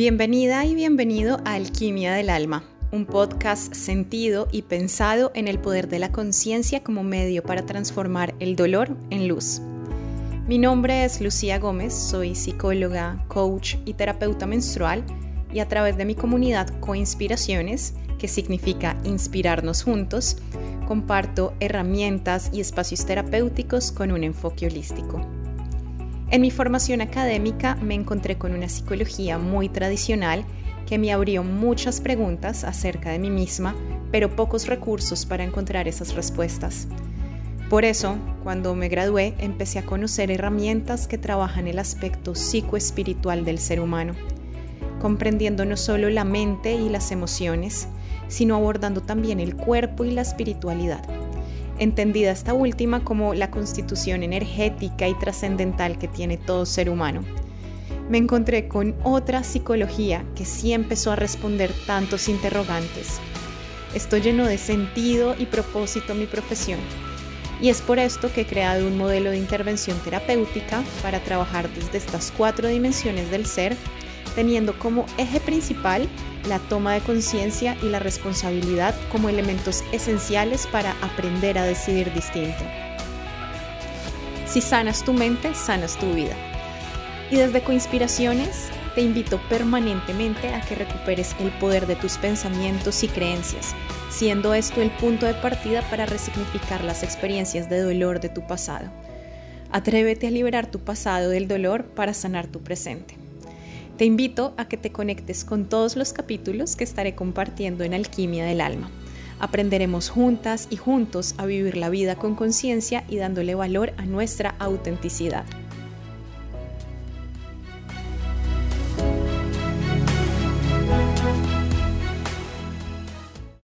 Bienvenida y bienvenido a Alquimia del Alma, un podcast sentido y pensado en el poder de la conciencia como medio para transformar el dolor en luz. Mi nombre es Lucía Gómez, soy psicóloga, coach y terapeuta menstrual y a través de mi comunidad Coinspiraciones, que significa inspirarnos juntos, comparto herramientas y espacios terapéuticos con un enfoque holístico. En mi formación académica me encontré con una psicología muy tradicional que me abrió muchas preguntas acerca de mí misma, pero pocos recursos para encontrar esas respuestas. Por eso, cuando me gradué, empecé a conocer herramientas que trabajan el aspecto psicoespiritual del ser humano, comprendiendo no solo la mente y las emociones, sino abordando también el cuerpo y la espiritualidad entendida esta última como la constitución energética y trascendental que tiene todo ser humano. Me encontré con otra psicología que sí empezó a responder tantos interrogantes. Esto llenó de sentido y propósito mi profesión. Y es por esto que he creado un modelo de intervención terapéutica para trabajar desde estas cuatro dimensiones del ser, teniendo como eje principal la toma de conciencia y la responsabilidad como elementos esenciales para aprender a decidir distinto. Si sanas tu mente, sanas tu vida. Y desde Coinspiraciones te invito permanentemente a que recuperes el poder de tus pensamientos y creencias, siendo esto el punto de partida para resignificar las experiencias de dolor de tu pasado. Atrévete a liberar tu pasado del dolor para sanar tu presente. Te invito a que te conectes con todos los capítulos que estaré compartiendo en Alquimia del Alma. Aprenderemos juntas y juntos a vivir la vida con conciencia y dándole valor a nuestra autenticidad.